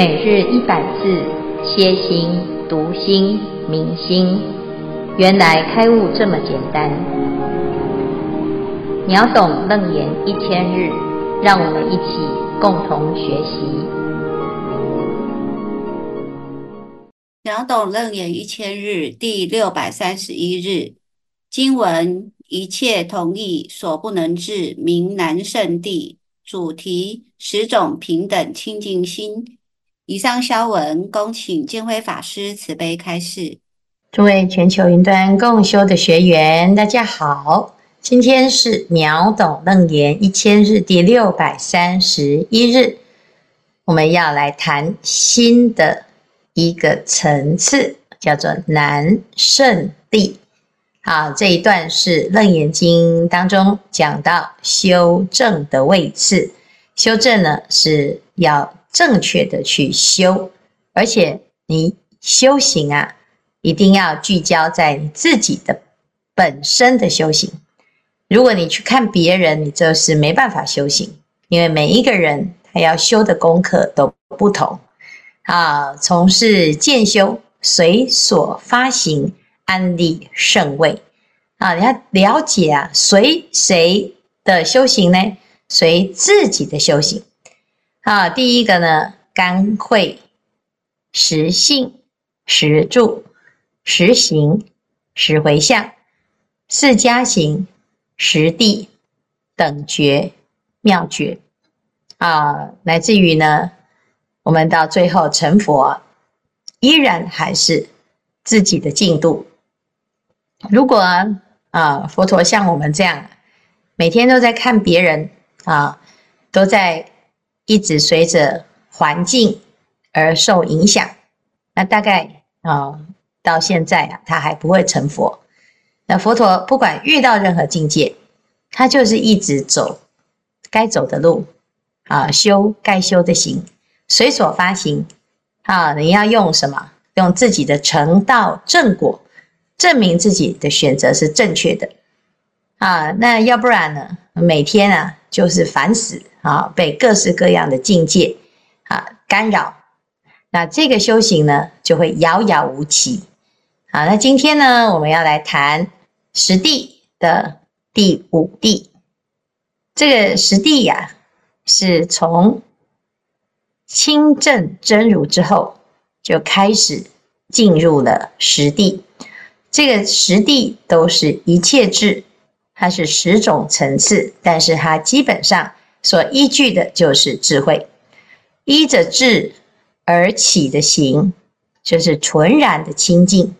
每日一百字，歇心、读心、明心，原来开悟这么简单。秒懂楞严一千日，让我们一起共同学习。秒懂楞严一千日第六百三十一日经文：一切同意所不能至，名难胜地。主题：十种平等清净心。以上消文，恭请建辉法师慈悲开示。诸位全球云端共修的学员，大家好，今天是秒懂楞严一千日第六百三十一日，我们要来谈新的一个层次，叫做南胜谛。好，这一段是楞严经当中讲到修正的位置，修正呢是要。正确的去修，而且你修行啊，一定要聚焦在你自己的本身的修行。如果你去看别人，你就是没办法修行，因为每一个人他要修的功课都不同啊。从事渐修，随所发行，安立胜位啊。你要了解啊，随谁的修行呢？随自己的修行。啊，第一个呢，干慧、实性、实住、实行、实回向、四加行、实地、等觉、妙觉啊，乃至于呢，我们到最后成佛，依然还是自己的进度。如果啊，佛陀像我们这样，每天都在看别人啊，都在。一直随着环境而受影响，那大概啊、哦，到现在啊，他还不会成佛。那佛陀不管遇到任何境界，他就是一直走该走的路啊，修该修的行，随所发行啊。你要用什么？用自己的成道正果证明自己的选择是正确的啊。那要不然呢？每天啊，就是烦死。啊，被各式各样的境界啊干扰，那这个修行呢，就会遥遥无期。好，那今天呢，我们要来谈十地的第五地。这个十地呀，是从亲证真如之后就开始进入了十地。这个十地都是一切智，它是十种层次，但是它基本上。所依据的就是智慧，依着智而起的行，就是纯然的清净。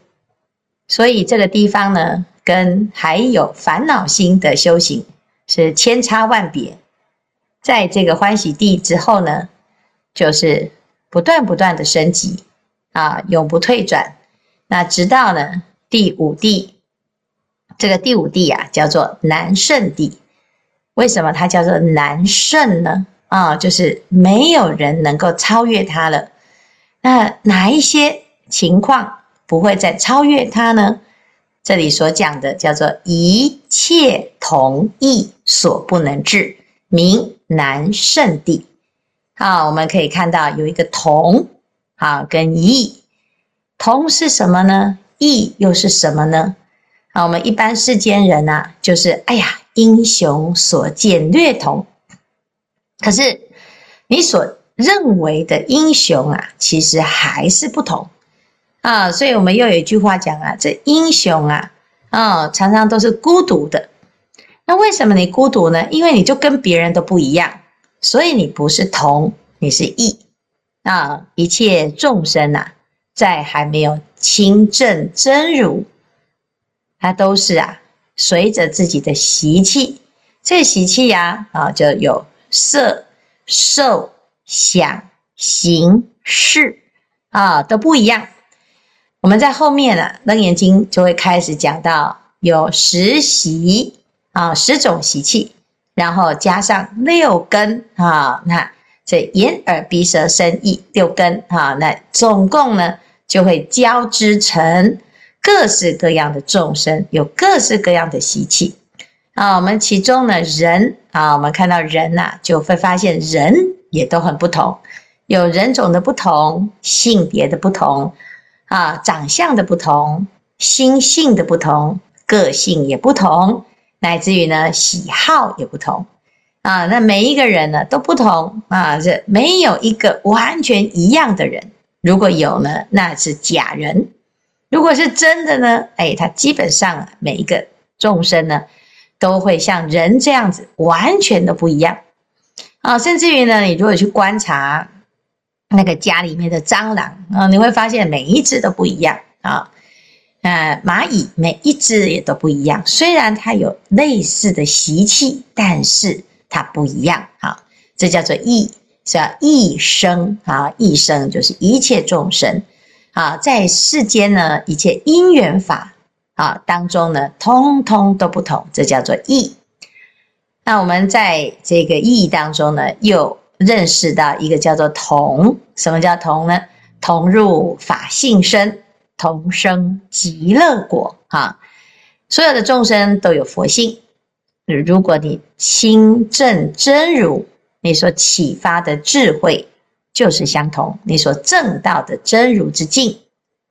所以这个地方呢，跟还有烦恼心的修行是千差万别。在这个欢喜地之后呢，就是不断不断的升级啊，永不退转。那直到呢第五地，这个第五地啊，叫做难胜地。为什么它叫做难胜呢？啊，就是没有人能够超越它了。那哪一些情况不会再超越它呢？这里所讲的叫做一切同意所不能至，名难胜地。好，我们可以看到有一个同，好，跟异。同是什么呢？异又是什么呢？好，我们一般世间人啊，就是哎呀。英雄所见略同，可是你所认为的英雄啊，其实还是不同啊。所以我们又有一句话讲啊，这英雄啊，啊，常常都是孤独的。那为什么你孤独呢？因为你就跟别人都不一样，所以你不是同，你是异啊。一切众生啊，在还没有亲证真如，他都是啊。随着自己的习气，这习气呀，啊，就有色、受、想、行、识啊，都不一样。我们在后面啊，《楞严经》就会开始讲到有十习啊，十种习气，然后加上六根啊，那这眼、耳、鼻、舌、身、意六根啊，那总共呢就会交织成。各式各样的众生有各式各样的习气啊，我们其中呢人啊，我们看到人呐、就会发现人也都很不同。有人种的不同，性别的不同，啊，长相的不同，心性的不同，个性也不同，乃至于呢，喜好也不同。啊，那每一个人呢都不同啊，这没有一个完全一样的人。如果有呢，那是假人；如果是真的呢，哎，他基本上每一个众生呢，都会像人这样子，完全都不一样啊。甚至于呢，你如果去观察那个家里面的蟑螂啊，你会发现每一只都不一样啊。呃，蚂蚁每一只也都不一样，虽然它有类似的习气，但是。它不一样，好，这叫做异，叫异生啊，异生就是一切众生啊，在世间呢，一切因缘法啊当中呢，通通都不同，这叫做异。那我们在这个异当中呢，又认识到一个叫做同，什么叫同呢？同入法性身，同生极乐国，哈，所有的众生都有佛性。如果你清正真如，你所启发的智慧就是相同，你所证到的真如之境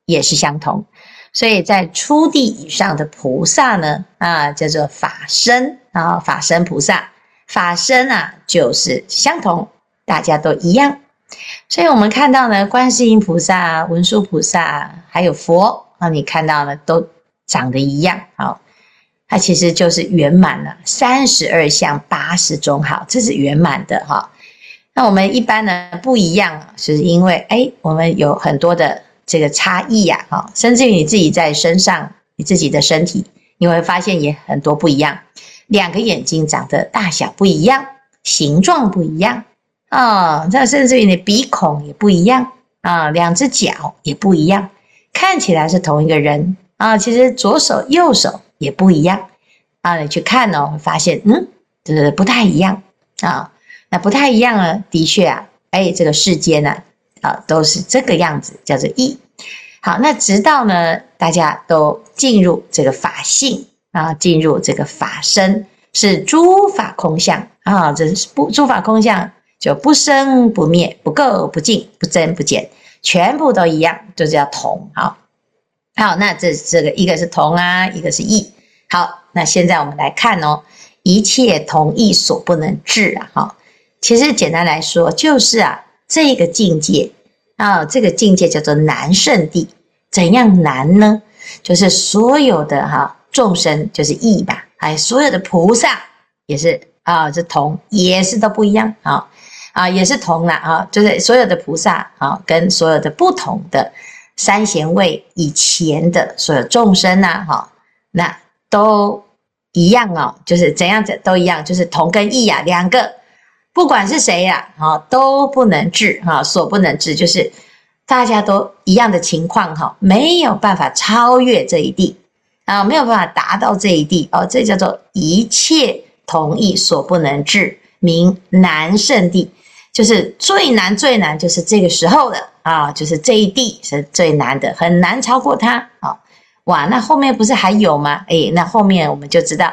也是相同。所以在初地以上的菩萨呢，啊，叫做法身啊，法身菩萨，法身啊，就是相同，大家都一样。所以我们看到呢，观世音菩萨、文殊菩萨，还有佛啊，你看到呢，都长得一样，好。它其实就是圆满了，三十二相八十种好，这是圆满的哈。那我们一般呢不一样，是因为哎，我们有很多的这个差异呀，哈，甚至于你自己在身上，你自己的身体，你会发现也很多不一样。两个眼睛长得大小不一样，形状不一样啊，这甚至于你鼻孔也不一样啊，两只脚也不一样，看起来是同一个人啊，其实左手右手。也不一样啊！你去看呢，会发现，嗯，就是不太一样啊。那不太一样呢，的确啊，哎，这个世间呢，啊，都是这个样子，叫做异。好，那直到呢，大家都进入这个法性啊，进入这个法身，是诸法空相啊，这是不诸法空相，就不生不灭，不垢不净，不增不减，全部都一样，就叫同。好。好，那这这个一个是同啊，一个是异。好，那现在我们来看哦，一切同异所不能致啊。哈，其实简单来说就是啊，这个境界啊，这个境界叫做难胜地。怎样难呢？就是所有的哈众生就是异吧，哎，所有的菩萨也是啊，这同也是都不一样啊啊，也是同了啊，就是所有的菩萨啊，跟所有的不同的。三贤位以前的所有众生呐、啊，哈，那都一样哦，就是怎样子都一样，就是同跟异呀，两个不管是谁呀，啊，都不能治哈，所不能治，就是大家都一样的情况哈，没有办法超越这一地啊，没有办法达到这一地哦，这叫做一切同意所不能治，名难胜地。就是最难最难，就是这个时候的啊，就是这一地是最难的，很难超过它啊！哇，那后面不是还有吗？诶，那后面我们就知道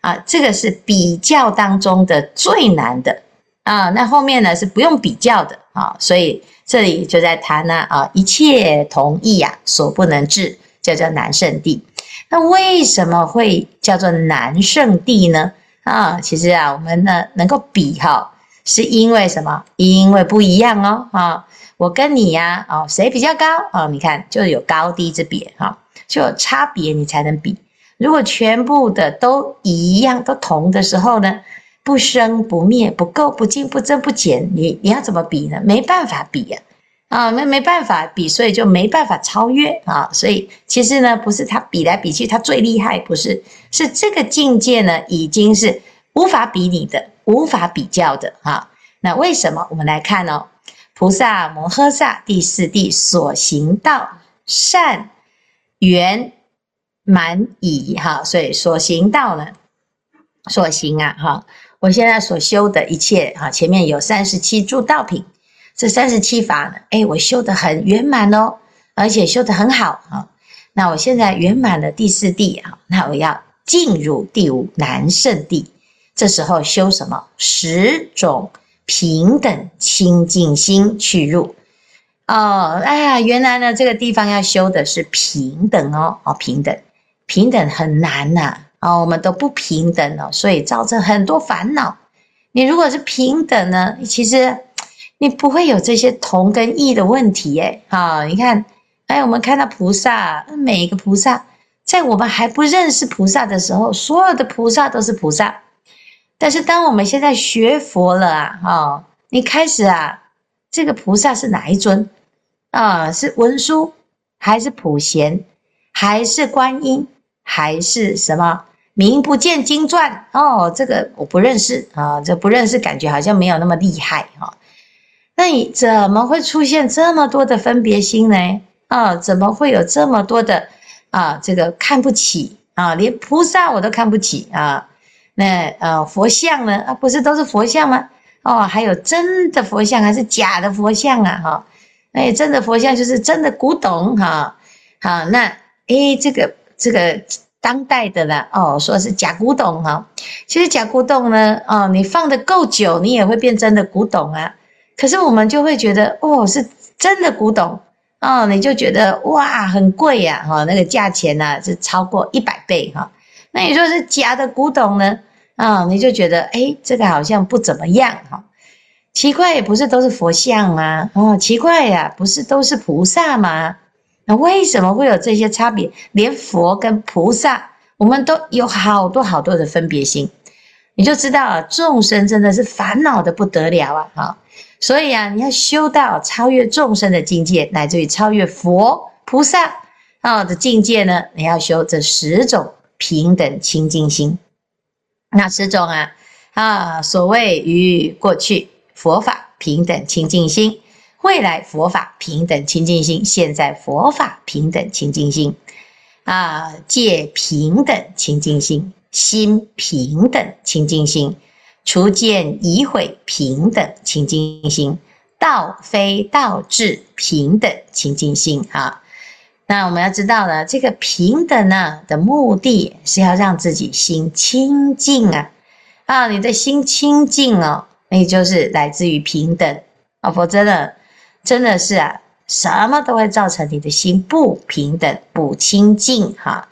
啊，这个是比较当中的最难的啊。那后面呢是不用比较的啊，所以这里就在谈呢啊，一切同异啊，所不能致，叫做难胜地。那为什么会叫做难胜地呢？啊，其实啊，我们呢能够比哈。是因为什么？因为不一样哦，啊，我跟你呀，哦，谁比较高？啊，你看就有高低之别，哈，就有差别，你才能比。如果全部的都一样，都同的时候呢，不生不灭，不垢不净，不增不减，你你要怎么比呢？没办法比呀，啊，没没办法比，所以就没办法超越啊。所以其实呢，不是他比来比去，他最厉害，不是，是这个境界呢，已经是无法比拟的。无法比较的哈，那为什么？我们来看哦，菩萨摩诃萨第四地所行道善圆满矣哈，所以所行道呢，所行啊哈，我现在所修的一切哈，前面有三十七诸道品，这三十七法呢，哎，我修得很圆满哦，而且修得很好啊。那我现在圆满了第四地啊，那我要进入第五难胜地。这时候修什么？十种平等清净心去入。哦，哎呀，原来呢，这个地方要修的是平等哦，哦，平等，平等很难呐，啊，啊，我们都不平等哦，所以造成很多烦恼。你如果是平等呢，其实你不会有这些同跟异的问题耶。啊，你看，哎，我们看到菩萨，每一个菩萨，在我们还不认识菩萨的时候，所有的菩萨都是菩萨。但是当我们现在学佛了啊，哦，你开始啊，这个菩萨是哪一尊？啊，是文殊还是普贤，还是观音，还是什么名不见经传？哦，这个我不认识啊，这不认识，感觉好像没有那么厉害哈。那你怎么会出现这么多的分别心呢？啊，怎么会有这么多的啊？这个看不起啊，连菩萨我都看不起啊。那呃，佛像呢？啊，不是都是佛像吗？哦，还有真的佛像还是假的佛像啊？哈。哎，真的佛像就是真的古董哈，好，那哎，这个这个当代的了哦，说是假古董哈，其实假古董呢，哦，你放得够久，你也会变真的古董啊。可是我们就会觉得哦，是真的古董哦，你就觉得哇，很贵呀，哈，那个价钱呢是超过一百倍哈。那你说是假的古董呢，啊，你就觉得哎，这个好像不怎么样哈。奇怪，不是都是佛像吗？哦，奇怪呀，不是都是菩萨吗？那为什么会有这些差别？连佛跟菩萨，我们都有好多好多的分别心，你就知道啊，众生真的是烦恼的不得了啊！哈，所以啊，你要修到超越众生的境界，乃至于超越佛菩萨啊的境界呢，你要修这十种平等清净心。那十种啊啊，所谓与过去。佛法平等清净心，未来佛法平等清净心，现在佛法平等清净心，啊，戒平等清净心，心平等清净心，除见疑毁平等清净心，道非道智平等清净心。啊，那我们要知道呢，这个平等呢的目的是要让自己心清净啊，啊，你的心清净哦。那就是来自于平等啊，否则呢，真的是啊，什么都会造成你的心不平等、不清净哈。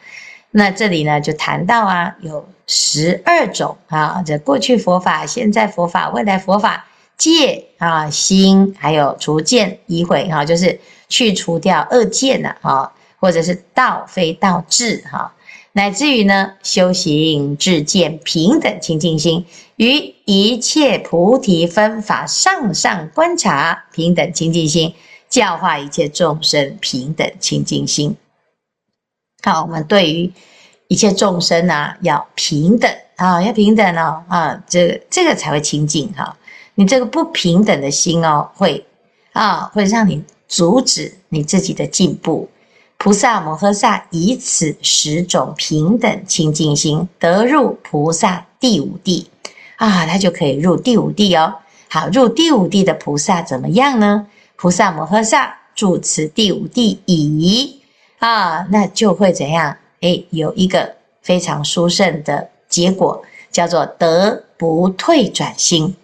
那这里呢，就谈到啊，有十二种啊，这过去佛法、现在佛法、未来佛法，戒啊、心，还有除见疑毁哈，就是去除掉恶见呐啊，或者是道非道智哈。乃至于呢，修行至见平等清净心，于一切菩提分法上上观察平等清净心，教化一切众生平等清净心。好，我们对于一切众生啊，要平等啊，要平等哦啊，这个这个才会清净哈。你这个不平等的心哦，会啊，会让你阻止你自己的进步。菩萨摩诃萨以此十种平等清净心，得入菩萨第五地啊，他就可以入第五地哦。好，入第五地的菩萨怎么样呢？菩萨摩诃萨住持第五地已啊，那就会怎样？诶，有一个非常殊胜的结果，叫做得不退转心。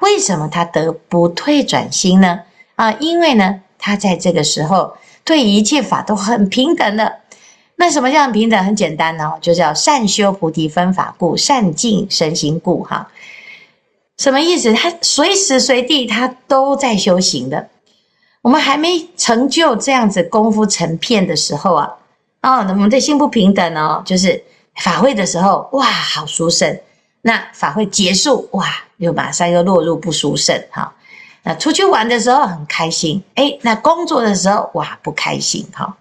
为什么他得不退转心呢？啊，因为呢，他在这个时候。对一切法都很平等的，那什么叫平等？很简单哦，就叫善修菩提分法故，善净身心故。哈，什么意思？他随时随地他都在修行的。我们还没成就这样子功夫成片的时候啊，哦，我们的心不平等哦，就是法会的时候，哇，好殊胜。那法会结束，哇，又马上又落入不殊胜。哈。那出去玩的时候很开心，诶，那工作的时候哇不开心哈，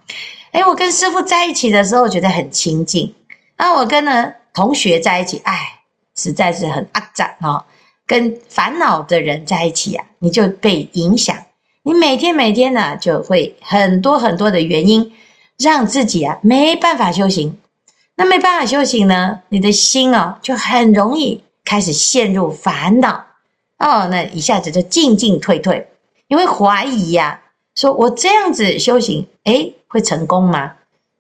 诶，我跟师傅在一起的时候觉得很亲近，那我跟呢同学在一起，哎，实在是很肮脏哈，跟烦恼的人在一起啊，你就被影响，你每天每天呢就会很多很多的原因让自己啊没办法修行，那没办法修行呢，你的心啊就很容易开始陷入烦恼。哦，那一下子就进进退退，因为怀疑呀、啊，说我这样子修行，诶，会成功吗？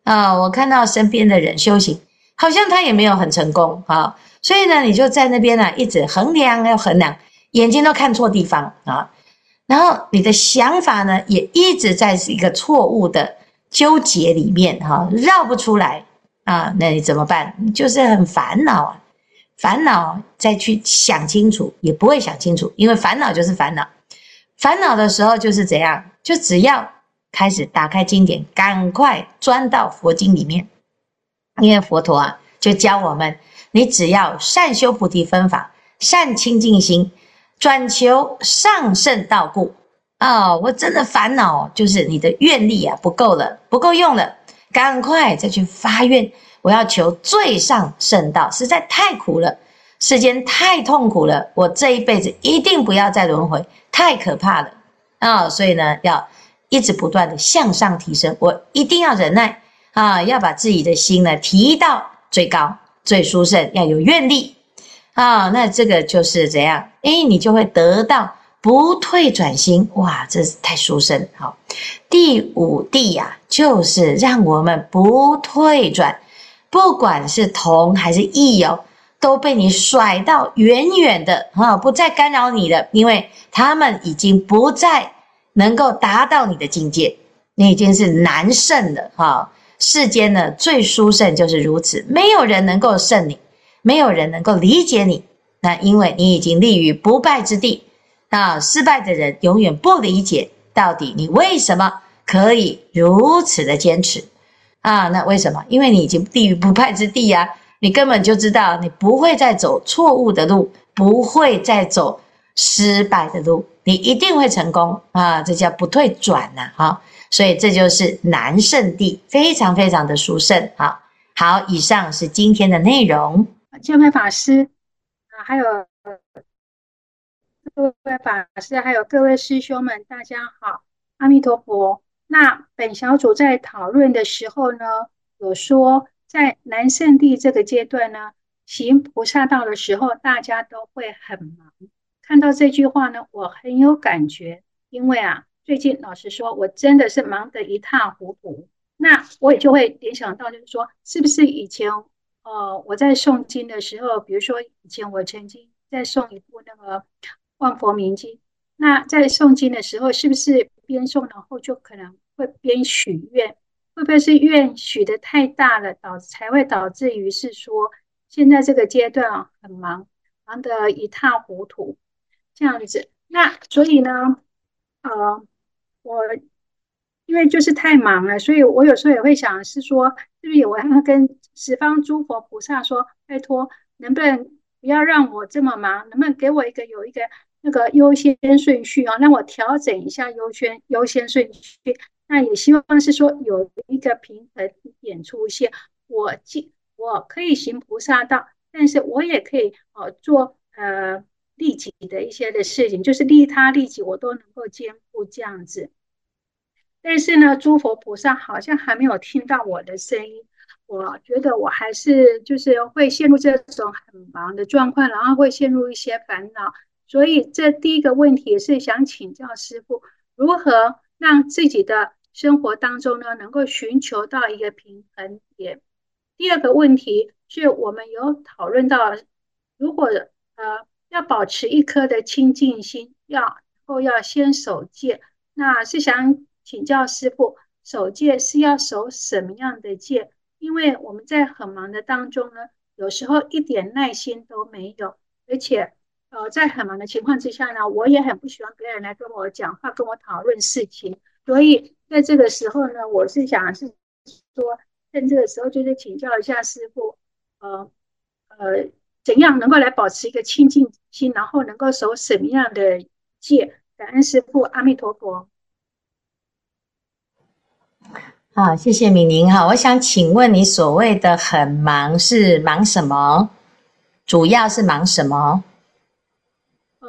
啊、我看到身边的人修行，好像他也没有很成功啊、所以呢，你就在那边呢、一直衡量要衡量，眼睛都看错地方啊，然后你的想法呢，也一直在一个错误的纠结里面哈，绕不出来啊，那你怎么办？就是很烦恼啊，烦恼再去想清楚也不会想清楚，因为烦恼就是烦恼，烦恼的时候就是怎样，就只要开始打开经典，赶快钻到佛经里面，因为佛陀啊就教我们，你只要善修菩提分法，善清净心。转求上圣道故、哦！我真的烦恼，就是你的愿力啊不够了，不够用了，赶快再去发愿，我要求最上圣道，实在太苦了，世间太痛苦了，我这一辈子一定不要再轮回，太可怕了啊、所以呢，要一直不断的向上提升，我一定要忍耐啊，要把自己的心呢提到最高、最殊胜，要有愿力。啊，那这个就是怎样？诶，你就会得到不退转心，哇，这是太殊胜。好，第五地呀、啊，就是让我们不退转，不管是同还是异哦，都被你甩到远远的啊，不再干扰你的，因为他们已经不再能够达到你的境界，你已经是难胜了。哈，世间呢最殊胜就是如此，没有人能够胜你。没有人能够理解你，那因为你已经立于不败之地啊！失败的人永远不理解到底你为什么可以如此的坚持啊？那为什么？因为你已经立于不败之地呀、啊！你根本就知道你不会再走错误的路，不会再走失败的路，你一定会成功啊！这叫不退转呐！啊，所以这就是难胜地，非常非常的殊胜啊！好，以上是今天的内容。见辉法师啊，还有各位法师，还有各位师兄们，大家好，阿弥陀佛。那本小组在讨论的时候呢，有说在南圣地这个阶段呢，行菩萨道的时候，大家都会很忙。看到这句话呢，我很有感觉，因为啊，最近老实说，我真的是忙得一塌糊涂。那我也就会联想到，就是说，是不是以前？哦，我在诵经的时候，比如说以前我曾经在诵一部那个《万佛明经》，那在诵经的时候，是不是边诵然后就可能会边许愿？会不会是愿许的太大了，导才会导致于是说现在这个阶段啊很忙，忙得一塌糊涂这样子？那所以呢，呃，我。因为就是太忙了，所以我有时候也会想，是说，是不是我要跟十方诸佛菩萨说，拜托，能不能不要让我这么忙，能不能给我一个有一个那个优先顺序啊，让我调整一下优先优先顺序。那也希望是说有一个平衡点出现，我既我可以行菩萨道，但是我也可以呃做呃利己的一些的事情，就是利他利己，我都能够兼顾这样子。但是呢，诸佛菩萨好像还没有听到我的声音，我觉得我还是就是会陷入这种很忙的状况，然后会陷入一些烦恼。所以这第一个问题是想请教师傅，如何让自己的生活当中呢，能够寻求到一个平衡点。第二个问题是我们有讨论到，如果呃要保持一颗的清净心，要后要先守戒，那是想。请教师傅，守戒是要守什么样的戒？因为我们在很忙的当中呢，有时候一点耐心都没有，而且，呃，在很忙的情况之下呢，我也很不喜欢别人来跟我讲话，跟我讨论事情。所以在这个时候呢，我是想是说，在这个时候就是请教一下师父，呃呃，怎样能够来保持一个清净心，然后能够守什么样的戒？感恩师父，阿弥陀佛。好，谢谢敏玲哈。我想请问你所谓的很忙是忙什么？主要是忙什么？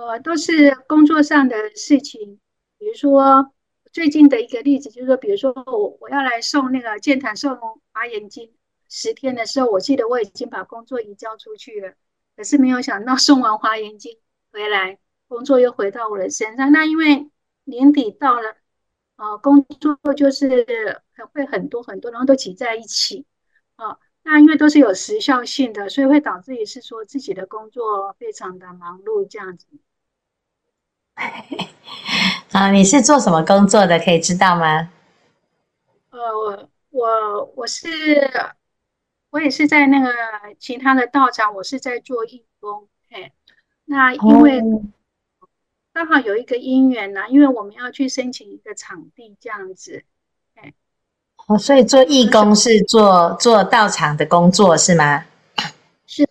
呃，都是工作上的事情。比如说最近的一个例子，就是说，比如说我我要来送那个建坛送华严经十天的时候，我记得我已经把工作移交出去了，可是没有想到送完华严经回来，工作又回到我的身上。那因为年底到了。啊，工作就是会很多很多，然后都挤在一起。啊，那因为都是有时效性的，所以会导致于是说自己的工作非常的忙碌这样子。啊，你是做什么工作的？可以知道吗？呃，我我我是我也是在那个其他的道场，我是在做义工。嘿，那因为刚好有一个因缘呢、啊，因为我们要去申请一个场地，这样子。哦，所以做义工是做做道场的工作是吗？是的，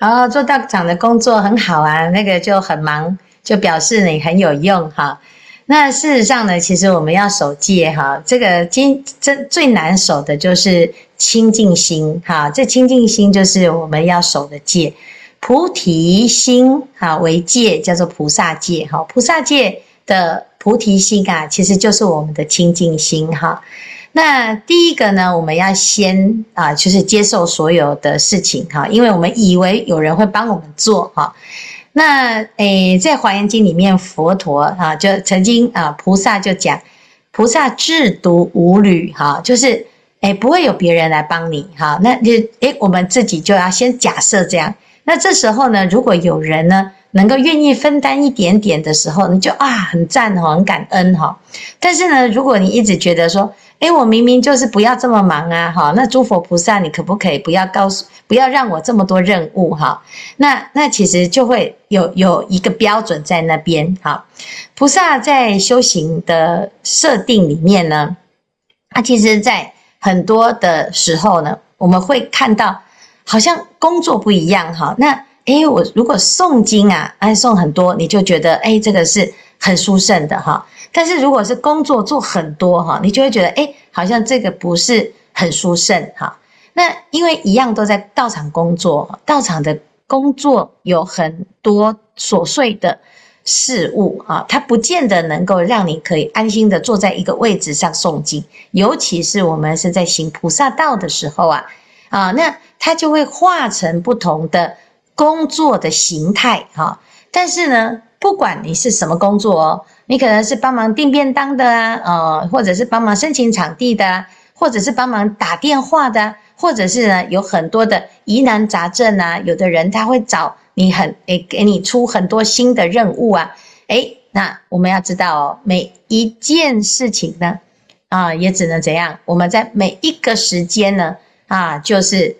哦，做道场的工作很好啊，那个就很忙，就表示你很有用哈。那事实上呢，其实我们要守戒哈，这个今这最难守的就是清净心哈，这清净心就是我们要守的戒，菩提心哈为戒，叫做菩萨戒哈，菩萨戒的。菩提心啊，其实就是我们的清净心哈。那第一个呢，我们要先啊，就是接受所有的事情哈，因为我们以为有人会帮我们做哈。那诶，在《华严经》里面，佛陀啊，就曾经啊，菩萨就讲，菩萨自独无侣哈，就是诶，不会有别人来帮你哈。那就诶，我们自己就要先假设这样。那这时候呢，如果有人呢，能够愿意分担一点点的时候，你就啊很赞哈，很感恩哈。但是呢，如果你一直觉得说，诶，我明明就是不要这么忙啊哈，那诸佛菩萨，你可不可以不要告诉，不要让我这么多任务哈？那那其实就会有有一个标准在那边哈。菩萨在修行的设定里面呢，他其实在很多的时候呢，我们会看到好像工作不一样哈。那诶，我如果诵经啊，哎，诵很多，你就觉得诶，这个是很殊胜的哈。但是如果是工作做很多哈，你就会觉得诶，好像这个不是很殊胜哈。那因为一样都在道场工作，道场的工作有很多琐碎的事物啊，它不见得能够让你可以安心的坐在一个位置上诵经。尤其是我们是在行菩萨道的时候啊，啊，那它就会化成不同的。工作的形态哈，但是呢，不管你是什么工作哦，你可能是帮忙订便当的啊，呃，或者是帮忙申请场地的，或者是帮忙打电话的，或者是呢有很多的疑难杂症啊，有的人他会找你很诶，给你出很多新的任务啊，诶，那我们要知道哦，每一件事情呢，啊，也只能怎样？我们在每一个时间呢，啊，就是。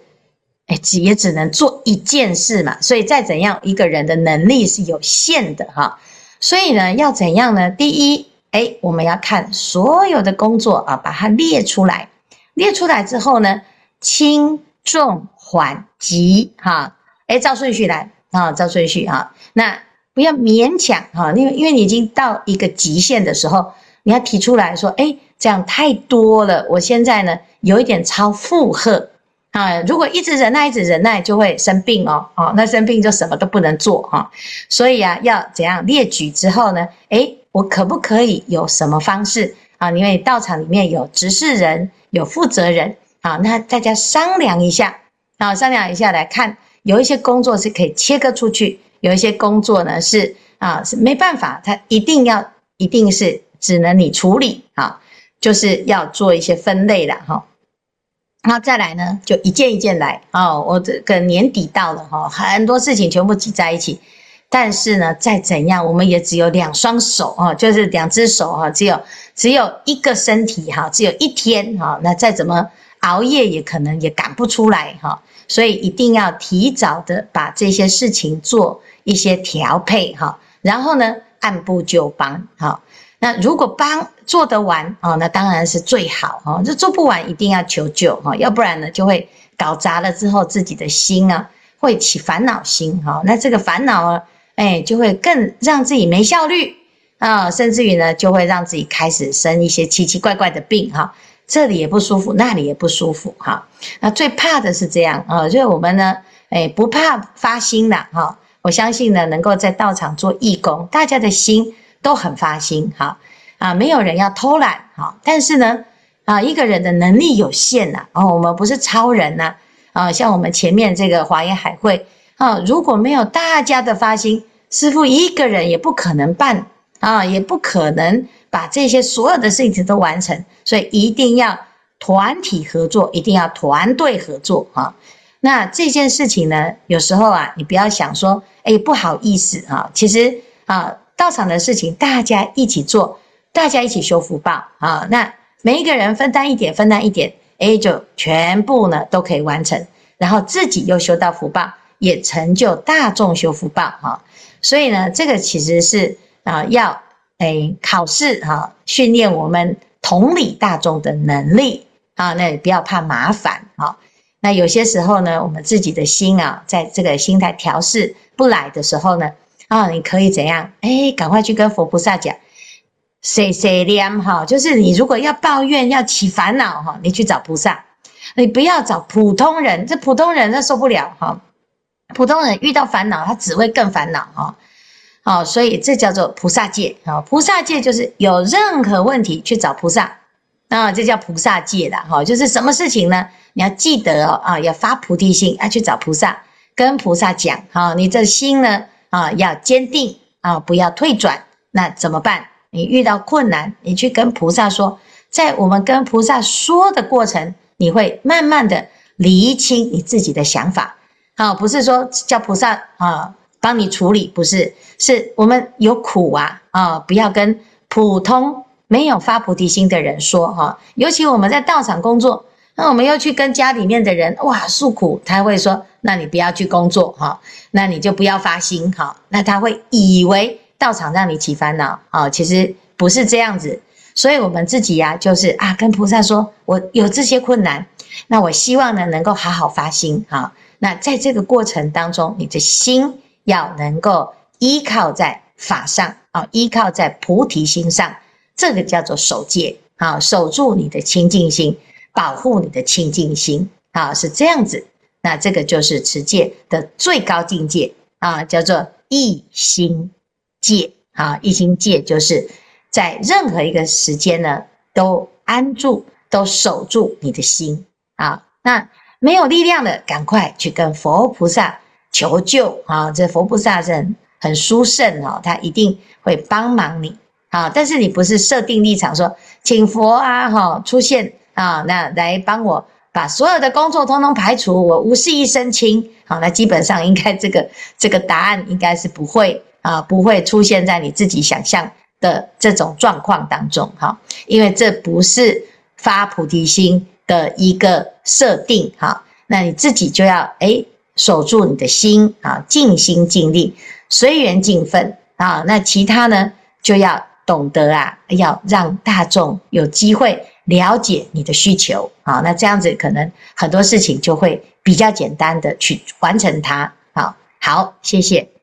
哎，只也只能做一件事嘛，所以再怎样，一个人的能力是有限的哈。所以呢，要怎样呢？第一，哎，我们要看所有的工作啊，把它列出来。列出来之后呢，轻重缓急哈，哎，照顺序来啊，照顺序哈。那不要勉强哈，因为因为你已经到一个极限的时候，你要提出来说，哎，这样太多了，我现在呢有一点超负荷。啊，如果一直忍耐，一直忍耐，就会生病哦。哦，那生病就什么都不能做哈。所以啊，要怎样列举之后呢？诶，我可不可以有什么方式啊？因为道场里面有执事人，有负责人啊，那大家商量一下啊，商量一下来看，有一些工作是可以切割出去，有一些工作呢是啊是没办法，他一定要一定是只能你处理啊，就是要做一些分类的哈。然后再来呢，就一件一件来哦。我这个年底到了哈，很多事情全部挤在一起。但是呢，再怎样，我们也只有两双手啊，就是两只手哈，只有只有一个身体哈，只有一天哈。那再怎么熬夜，也可能也赶不出来哈。所以一定要提早的把这些事情做一些调配哈。然后呢，按部就班哈。那如果帮做得完哦，那当然是最好哦。这做不完一定要求救哈，要不然呢就会搞砸了之后自己的心啊，会起烦恼心哈。那这个烦恼啊，哎，就会更让自己没效率啊，甚至于呢就会让自己开始生一些奇奇怪怪的病哈。这里也不舒服，那里也不舒服哈。那最怕的是这样啊，所以我们呢，哎，不怕发心的哈。我相信呢，能够在道场做义工，大家的心。都很发心哈啊，没有人要偷懒哈，但是呢啊，一个人的能力有限呐哦，我们不是超人呐啊，像我们前面这个华严海会啊，如果没有大家的发心，师父一个人也不可能办啊，也不可能把这些所有的事情都完成，所以一定要团体合作，一定要团队合作哈。那这件事情呢，有时候啊，你不要想说，哎，不好意思哈，其实啊。道场的事情大家一起做，大家一起修福报啊。那每一个人分担一点，分担一点，哎，就全部呢都可以完成，然后自己又修到福报，也成就大众修福报哈。所以呢，这个其实是啊要哎考试哈，训练我们同理大众的能力啊。那也不要怕麻烦啊。那有些时候呢，我们自己的心啊，在这个心态调试不来的时候呢，啊，你可以怎样？哎，赶快去跟佛菩萨讲，谁谁念哈，就是你如果要抱怨、要起烦恼哈，你去找菩萨，你不要找普通人，这普通人他受不了哈，普通人遇到烦恼，他只会更烦恼哈，哦，所以这叫做菩萨戒啊，菩萨戒就是有任何问题去找菩萨，啊，这叫菩萨戒的哈，就是什么事情呢？你要记得哦，啊，要发菩提心，要去找菩萨，跟菩萨讲，哈，你这心呢，啊，要坚定啊，不要退转。那怎么办？你遇到困难，你去跟菩萨说，在我们跟菩萨说的过程，你会慢慢的厘清你自己的想法，啊，不是说叫菩萨啊帮你处理，不是，是我们有苦啊，啊，不要跟普通没有发菩提心的人说，哈，尤其我们在道场工作。那我们又去跟家里面的人哇诉苦，他会说：“那你不要去工作哈，那你就不要发心哈。”那他会以为道场让你起烦恼啊，其实不是这样子。所以我们自己呀，就是啊，跟菩萨说，我有这些困难，那我希望呢能够好好发心哈。那在这个过程当中，你的心要能够依靠在法上啊，依靠在菩提心上，这个叫做守戒啊，守住你的清净心。保护你的清净心啊，是这样子。那这个就是持戒的最高境界啊，叫做一心戒啊。一心戒就是在任何一个时间呢，都安住、都守住你的心啊。那没有力量的，赶快去跟佛菩萨求救啊。这佛菩萨是很很殊胜哦，他一定会帮忙你啊。但是你不是设定立场说，请佛啊哈出现。啊，那来帮我把所有的工作通通排除，我无事一身轻。好，那基本上应该这个 这个答案应该是不会啊，不会出现在你自己想象的这种状况当中。哈，因为这不是发菩提心的一个设定。哈，那你自己就要诶守住你的心啊，尽心尽力，随缘尽分啊。那其他呢，就要懂得啊，要让大众有机会。了解你的需求，啊，那这样子可能很多事情就会比较简单的去完成它，好，好，谢谢。